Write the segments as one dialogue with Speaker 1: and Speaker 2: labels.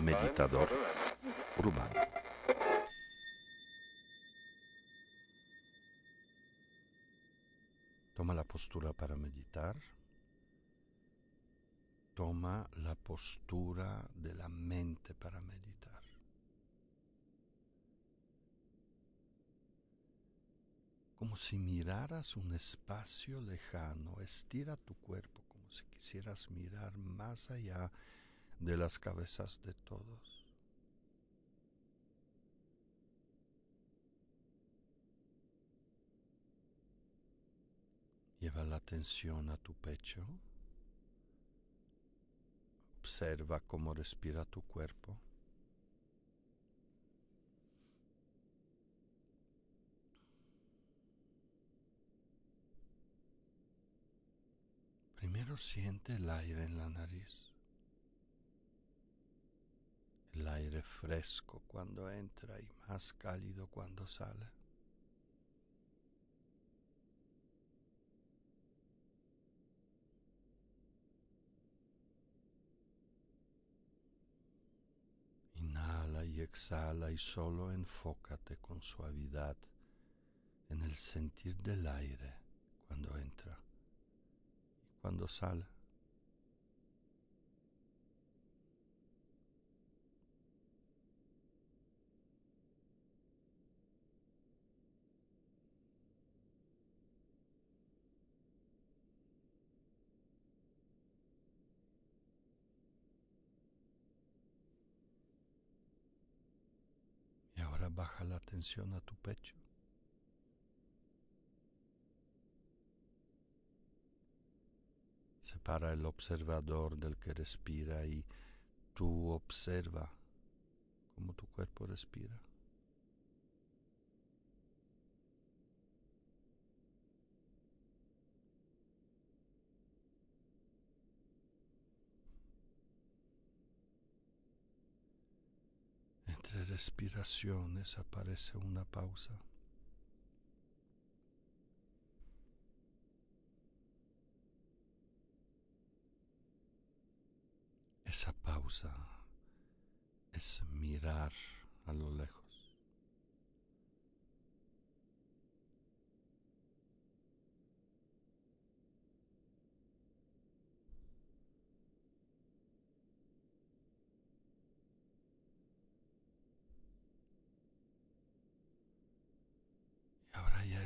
Speaker 1: Meditador urbano. Toma la postura para meditar. Toma la postura de la mente para meditar. Como si miraras un espacio lejano, estira tu cuerpo si quisieras mirar más allá de las cabezas de todos. Lleva la atención a tu pecho. Observa cómo respira tu cuerpo. Primero siente el aire en la nariz. El aire fresco cuando entra y más cálido cuando sale. Inhala y exhala y solo enfócate con suavidad en el sentir del aire cuando entra cuando sale. baja la atención a tu pecho. Separa el observador del que respira y tú observa cómo tu cuerpo respira. Entre respiraciones aparece una pausa. Esa pausa es mirar a lo lejos.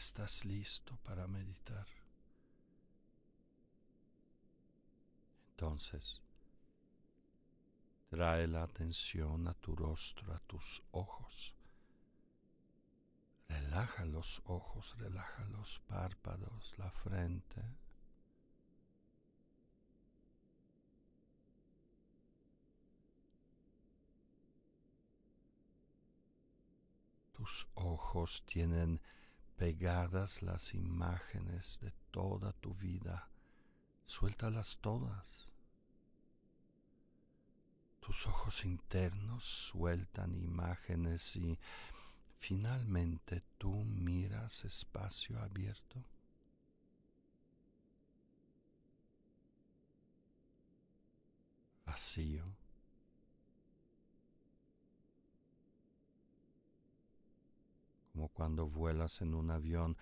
Speaker 1: estás listo para meditar. Entonces, trae la atención a tu rostro, a tus ojos. Relaja los ojos, relaja los párpados, la frente. Tus ojos tienen pegadas las imágenes de toda tu vida. Suéltalas todas. Tus ojos internos sueltan imágenes y finalmente tú miras espacio abierto. Vacío. como cuando vuelas en un avión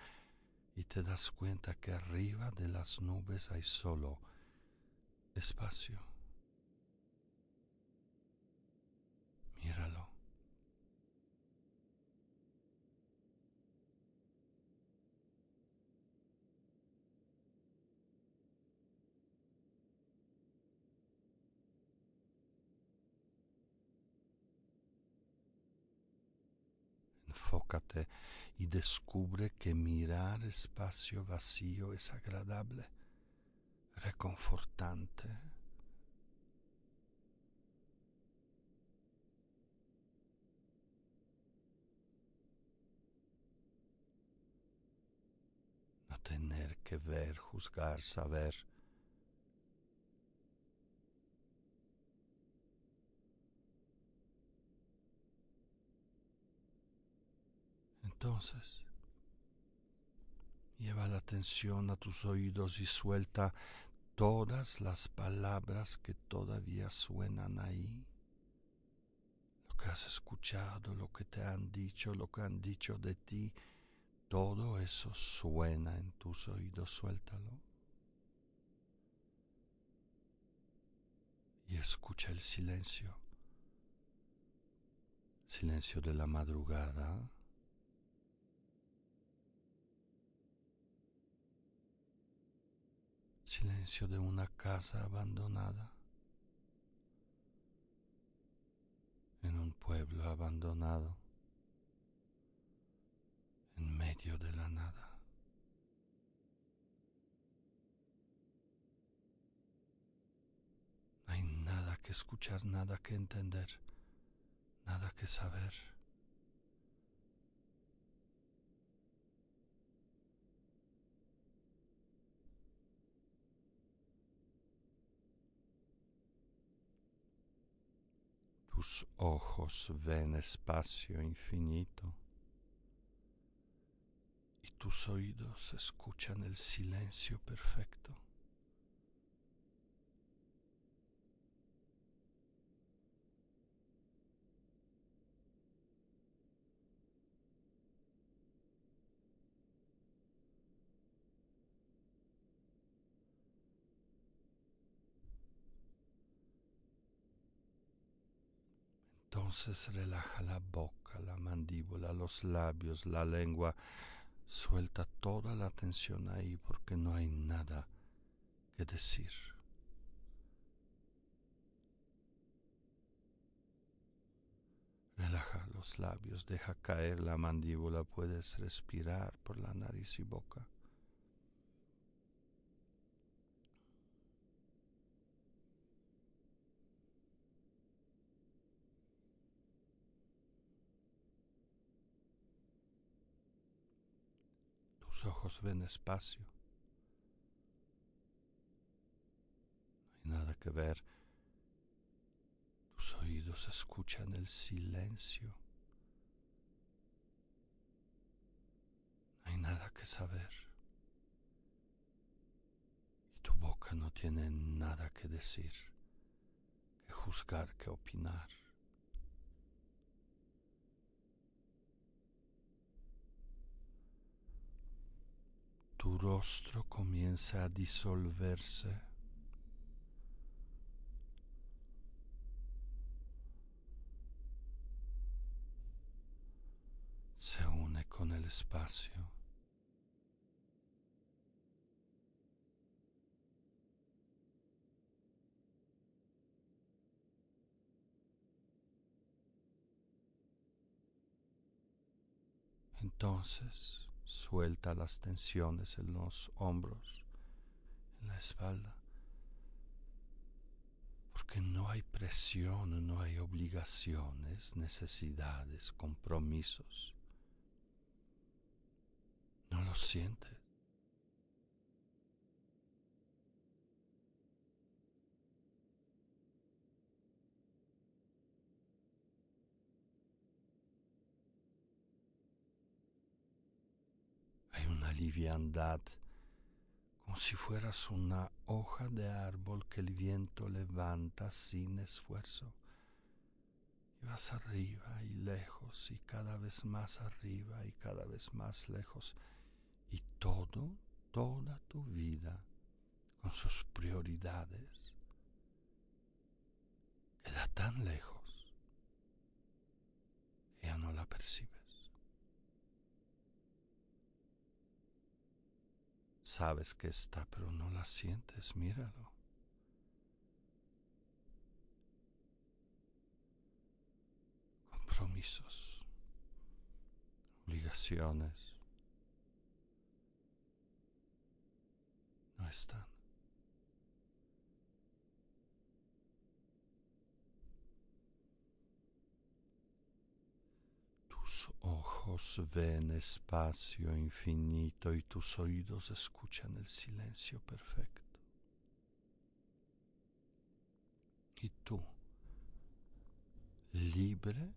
Speaker 1: y te das cuenta que arriba de las nubes hay solo espacio. Míralo. enfócate y descubre que mirar espacio vacío es agradable, reconfortante. Tener que ver, juzgar, saber. Entonces, lleva la atención a tus oídos y suelta todas las palabras que todavía suenan ahí, lo que has escuchado, lo que te han dicho, lo que han dicho de ti, todo eso suena en tus oídos, suéltalo. Y escucha el silencio, silencio de la madrugada. Silencio de una casa abandonada, en un pueblo abandonado, en medio de la nada. No hay nada que escuchar, nada que entender, nada que saber. tus ojos ven espacio infinito tus oídos escuchan el silencio perfecto. Entonces relaja la boca, la mandíbula, los labios, la lengua. Suelta toda la tensión ahí porque no hay nada que decir. Relaja los labios, deja caer la mandíbula, puedes respirar por la nariz y boca. Ven espacio. No hay nada que ver. Tus oídos escuchan el silencio. No hay nada que saber. Y tu boca no tiene nada que decir, que juzgar, que opinar. Tu rostro comienza a disolverse. Se une con el espacio. Entonces, Suelta las tensiones en los hombros, en la espalda. Porque no hay presión, no hay obligaciones, necesidades, compromisos. No lo sientes. Liviandad, como si fueras una hoja de árbol que el viento levanta sin esfuerzo. Y vas arriba y lejos y cada vez más arriba y cada vez más lejos. Y todo, toda tu vida, con sus prioridades, queda tan lejos que ya no la percibes. Sabes que está, pero no la sientes, míralo. Compromisos, obligaciones, no están. Tus ojos ven espacio infinito y tus oídos escuchan el silencio perfecto. Y tú, libre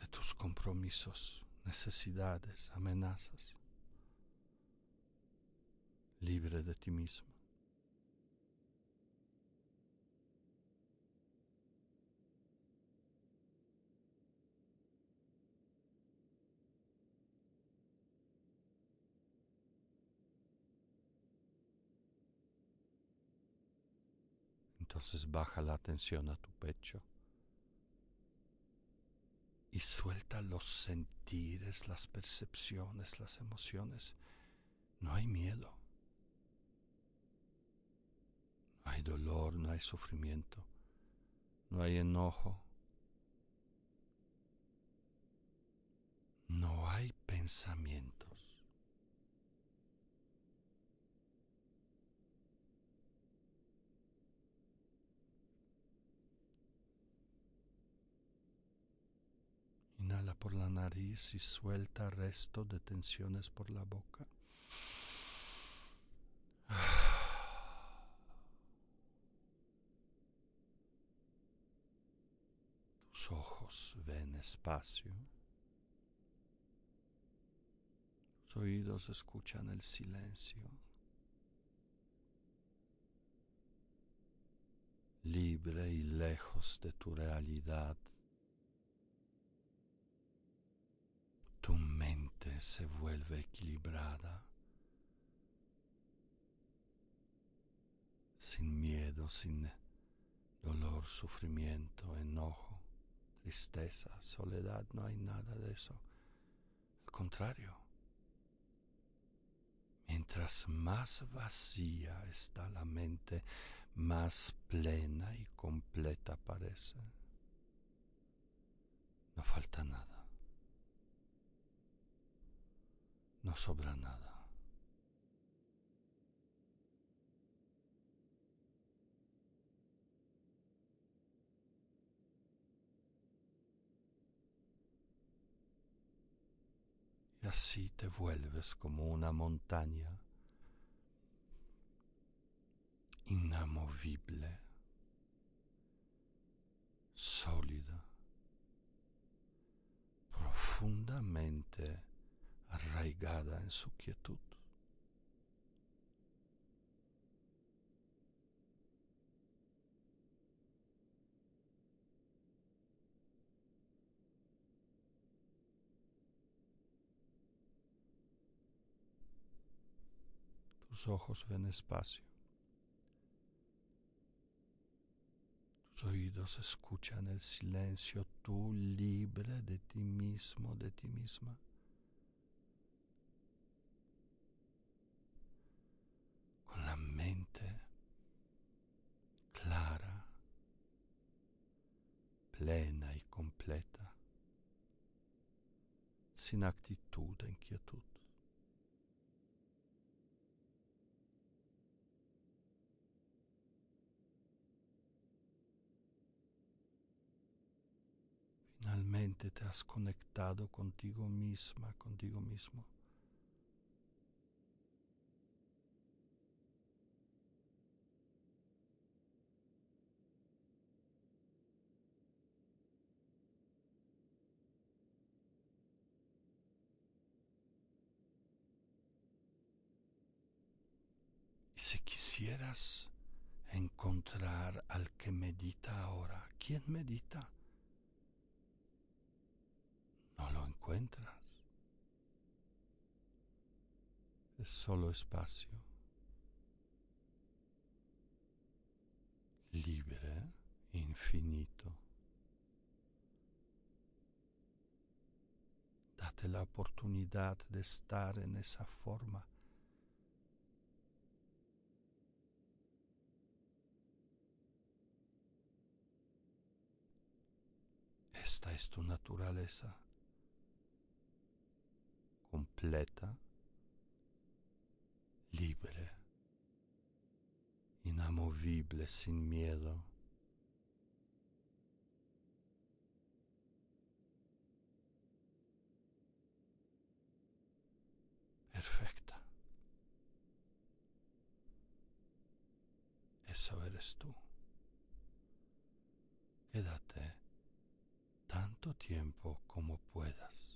Speaker 1: de tus compromisos, necesidades, amenazas, libre de ti mismo, Entonces baja la atención a tu pecho y suelta los sentires, las percepciones, las emociones. No hay miedo. No hay dolor, no hay sufrimiento, no hay enojo, no hay pensamientos. Inhala por la nariz y suelta resto de tensiones por la boca. Tus ojos ven espacio. Tus oídos escuchan el silencio. Libre y lejos de tu realidad. tu mente se vuelve equilibrada, sin miedo, sin dolor, sufrimiento, enojo, tristeza, soledad, no hay nada de eso. Al contrario, mientras más vacía está la mente, más plena y completa parece. No falta nada. No sobra nada. Y así te vuelves como una montaña inamovible, sólida, profundamente arraigada en su quietud. Tus ojos ven espacio. Tus oídos escuchan el silencio, tú libre de ti mismo, de ti misma. Plena y completa, sin actitud e inquietud. Finalmente te has conectado contigo misma, contigo mismo. Encontrar al que medita ahora, ¿quién medita? No lo encuentras. Es solo espacio. Libre, infinito. Date la oportunidad de estar en esa forma Esta es tu naturaleza completa, libre, inamovible, sin miedo. Perfecta. Eso eres tú. Quédate tiempo como puedas.